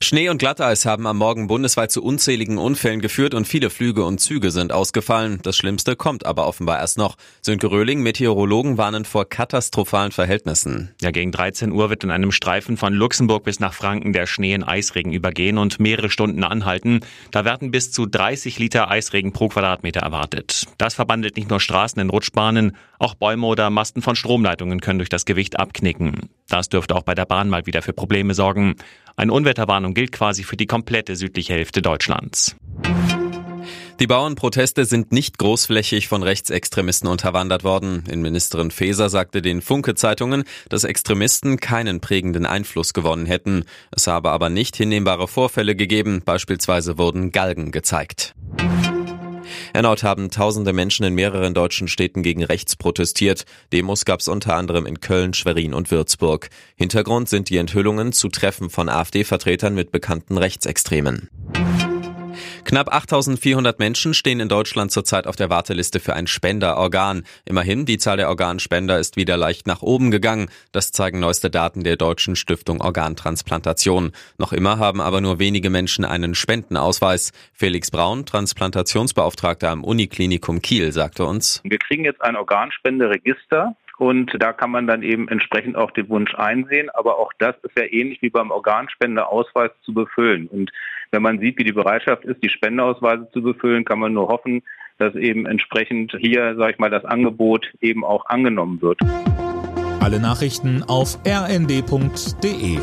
Schnee und Glatteis haben am Morgen bundesweit zu unzähligen Unfällen geführt und viele Flüge und Züge sind ausgefallen. Das Schlimmste kommt aber offenbar erst noch. Sönke Röhling, Meteorologen warnen vor katastrophalen Verhältnissen. Ja, gegen 13 Uhr wird in einem Streifen von Luxemburg bis nach Franken der Schnee in Eisregen übergehen und mehrere Stunden anhalten. Da werden bis zu 30 Liter Eisregen pro Quadratmeter erwartet. Das verbandelt nicht nur Straßen in Rutschbahnen, auch Bäume oder Masten von Stromleitungen können durch das Gewicht abknicken. Das dürfte auch bei der Bahn mal wieder für Probleme sorgen. Eine Unwetterwarnung gilt quasi für die komplette südliche Hälfte Deutschlands. Die Bauernproteste sind nicht großflächig von Rechtsextremisten unterwandert worden. Innenministerin Faeser sagte den Funke-Zeitungen, dass Extremisten keinen prägenden Einfluss gewonnen hätten. Es habe aber nicht hinnehmbare Vorfälle gegeben, beispielsweise wurden Galgen gezeigt. Erneut haben tausende Menschen in mehreren deutschen Städten gegen rechts protestiert. Demos gab es unter anderem in Köln, Schwerin und Würzburg. Hintergrund sind die Enthüllungen zu Treffen von AfD-Vertretern mit bekannten Rechtsextremen. Knapp 8400 Menschen stehen in Deutschland zurzeit auf der Warteliste für ein Spenderorgan. Immerhin, die Zahl der Organspender ist wieder leicht nach oben gegangen. Das zeigen neueste Daten der Deutschen Stiftung Organtransplantation. Noch immer haben aber nur wenige Menschen einen Spendenausweis. Felix Braun, Transplantationsbeauftragter am Uniklinikum Kiel, sagte uns. Wir kriegen jetzt ein Organspenderegister und da kann man dann eben entsprechend auch den Wunsch einsehen. Aber auch das ist ja ähnlich wie beim Organspendeausweis zu befüllen. Und wenn man sieht, wie die Bereitschaft ist, die Spendeausweise zu befüllen, kann man nur hoffen, dass eben entsprechend hier, sage ich mal, das Angebot eben auch angenommen wird. Alle Nachrichten auf rnd.de